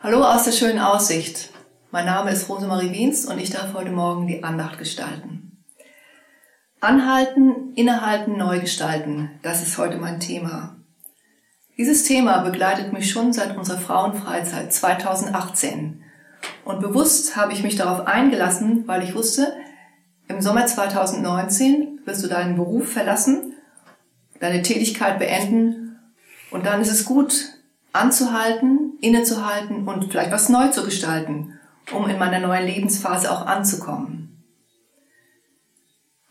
Hallo aus der schönen Aussicht. Mein Name ist Rosemarie Wiens und ich darf heute Morgen die Andacht gestalten. Anhalten, innehalten, neu gestalten, das ist heute mein Thema. Dieses Thema begleitet mich schon seit unserer Frauenfreizeit 2018. Und bewusst habe ich mich darauf eingelassen, weil ich wusste, im Sommer 2019 wirst du deinen Beruf verlassen, deine Tätigkeit beenden und dann ist es gut, anzuhalten, innezuhalten und vielleicht was neu zu gestalten, um in meiner neuen Lebensphase auch anzukommen.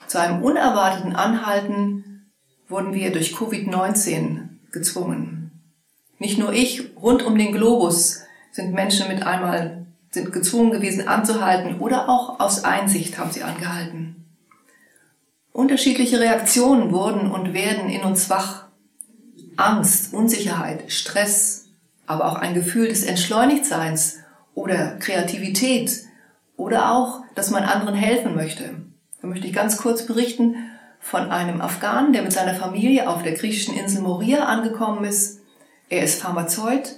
Zu einem unerwarteten Anhalten wurden wir durch Covid-19 gezwungen. Nicht nur ich, rund um den Globus sind Menschen mit einmal sind gezwungen gewesen anzuhalten oder auch aus Einsicht haben sie angehalten. Unterschiedliche Reaktionen wurden und werden in uns wach Angst, Unsicherheit, Stress, aber auch ein Gefühl des Entschleunigtseins oder Kreativität oder auch, dass man anderen helfen möchte. Da möchte ich ganz kurz berichten von einem Afghanen, der mit seiner Familie auf der griechischen Insel Moria angekommen ist. Er ist Pharmazeut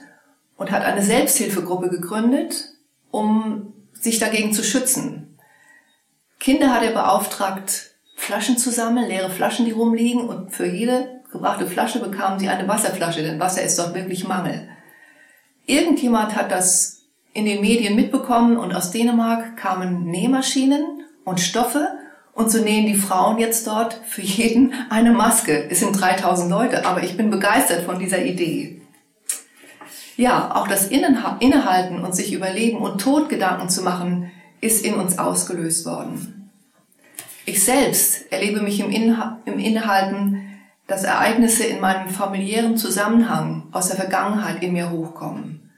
und hat eine Selbsthilfegruppe gegründet, um sich dagegen zu schützen. Kinder hat er beauftragt, Flaschen zu sammeln, leere Flaschen, die rumliegen und für jede gebrachte Flasche bekamen sie eine Wasserflasche, denn Wasser ist dort wirklich Mangel. Irgendjemand hat das in den Medien mitbekommen und aus Dänemark kamen Nähmaschinen und Stoffe und so nähen die Frauen jetzt dort für jeden eine Maske. Es sind 3000 Leute, aber ich bin begeistert von dieser Idee. Ja, auch das Innehalten und sich überleben und Todgedanken zu machen, ist in uns ausgelöst worden. Ich selbst erlebe mich im, Innehalten dass Ereignisse in meinem familiären Zusammenhang aus der Vergangenheit in mir hochkommen.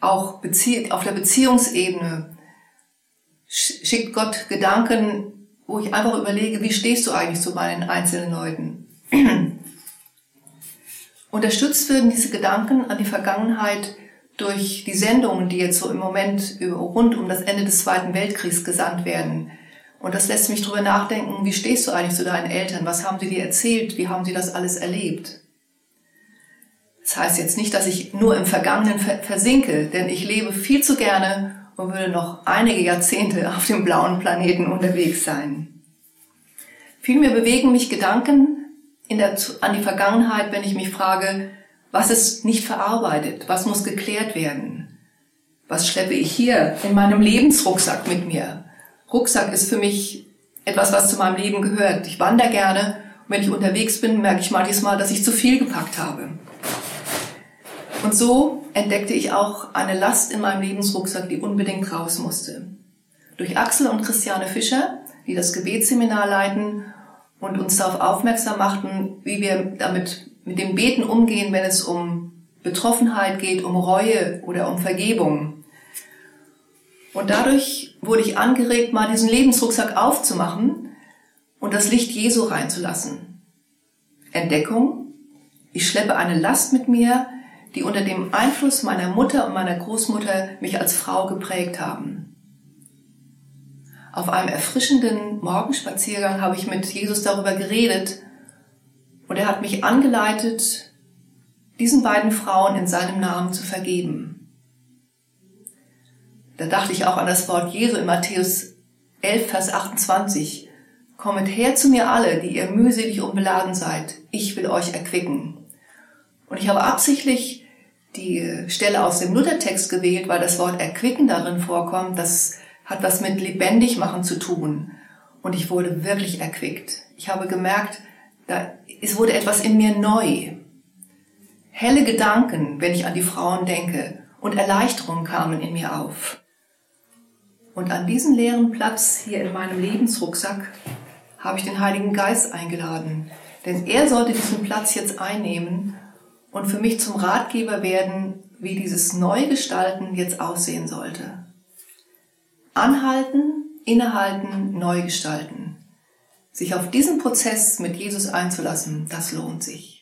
Auch auf der Beziehungsebene schickt Gott Gedanken, wo ich einfach überlege, wie stehst du eigentlich zu meinen einzelnen Leuten? Unterstützt werden diese Gedanken an die Vergangenheit durch die Sendungen, die jetzt so im Moment rund um das Ende des Zweiten Weltkriegs gesandt werden. Und das lässt mich drüber nachdenken, wie stehst du eigentlich zu deinen Eltern? Was haben sie dir erzählt? Wie haben sie das alles erlebt? Das heißt jetzt nicht, dass ich nur im Vergangenen versinke, denn ich lebe viel zu gerne und würde noch einige Jahrzehnte auf dem blauen Planeten unterwegs sein. Vielmehr bewegen mich Gedanken der, an die Vergangenheit, wenn ich mich frage, was ist nicht verarbeitet? Was muss geklärt werden? Was schleppe ich hier in meinem Lebensrucksack mit mir? Rucksack ist für mich etwas, was zu meinem Leben gehört. Ich wandere gerne und wenn ich unterwegs bin, merke ich manchmal, dass ich zu viel gepackt habe. Und so entdeckte ich auch eine Last in meinem Lebensrucksack, die unbedingt raus musste. Durch Axel und Christiane Fischer, die das Gebetsseminar leiten und uns darauf aufmerksam machten, wie wir damit mit dem Beten umgehen, wenn es um Betroffenheit geht, um Reue oder um Vergebung. Und dadurch wurde ich angeregt, mal diesen Lebensrucksack aufzumachen und das Licht Jesu reinzulassen. Entdeckung. Ich schleppe eine Last mit mir, die unter dem Einfluss meiner Mutter und meiner Großmutter mich als Frau geprägt haben. Auf einem erfrischenden Morgenspaziergang habe ich mit Jesus darüber geredet und er hat mich angeleitet, diesen beiden Frauen in seinem Namen zu vergeben. Da dachte ich auch an das Wort Jesu in Matthäus 11, Vers 28. Kommet her zu mir alle, die ihr mühselig und beladen seid. Ich will euch erquicken. Und ich habe absichtlich die Stelle aus dem Luthertext gewählt, weil das Wort erquicken darin vorkommt. Das hat was mit lebendig machen zu tun. Und ich wurde wirklich erquickt. Ich habe gemerkt, da, es wurde etwas in mir neu. Helle Gedanken, wenn ich an die Frauen denke, und Erleichterung kamen in mir auf. Und an diesen leeren Platz hier in meinem Lebensrucksack habe ich den Heiligen Geist eingeladen. Denn er sollte diesen Platz jetzt einnehmen und für mich zum Ratgeber werden, wie dieses Neugestalten jetzt aussehen sollte. Anhalten, innehalten, neu gestalten. Sich auf diesen Prozess mit Jesus einzulassen, das lohnt sich.